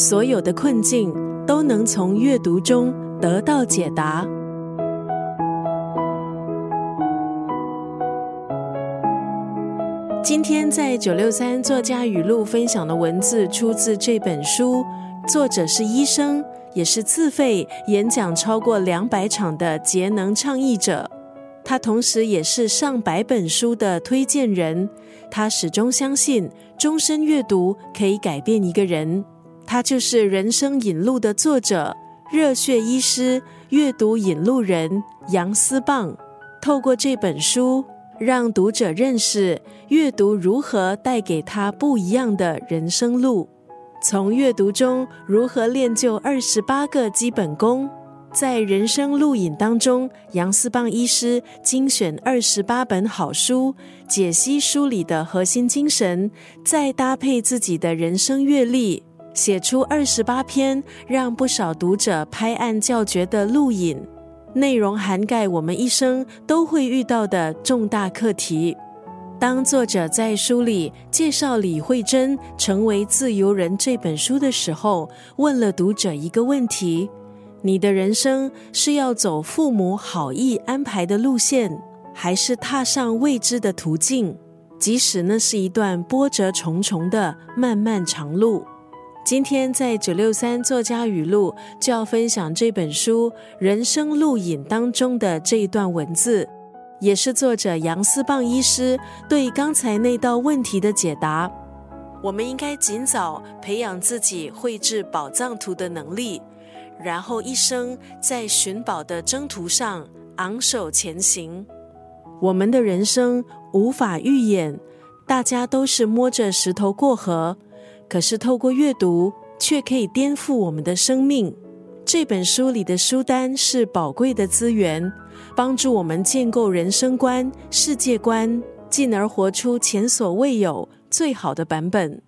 所有的困境都能从阅读中得到解答。今天在九六三作家语录分享的文字出自这本书，作者是医生，也是自费演讲超过两百场的节能倡议者。他同时也是上百本书的推荐人。他始终相信，终身阅读可以改变一个人。他就是《人生引路》的作者，热血医师、阅读引路人杨思棒。透过这本书，让读者认识阅读如何带给他不一样的人生路。从阅读中如何练就二十八个基本功。在人生录影当中，杨思棒医师精选二十八本好书，解析书里的核心精神，再搭配自己的人生阅历，写出二十八篇让不少读者拍案叫绝的录影。内容涵盖我们一生都会遇到的重大课题。当作者在书里介绍李慧珍《成为自由人》这本书的时候，问了读者一个问题。你的人生是要走父母好意安排的路线，还是踏上未知的途径？即使那是一段波折重重的漫漫长路。今天在九六三作家语录就要分享这本书《人生录影》当中的这一段文字，也是作者杨思棒医师对刚才那道问题的解答。我们应该尽早培养自己绘制宝藏图的能力。然后一生在寻宝的征途上昂首前行。我们的人生无法预演，大家都是摸着石头过河。可是透过阅读，却可以颠覆我们的生命。这本书里的书单是宝贵的资源，帮助我们建构人生观、世界观，进而活出前所未有最好的版本。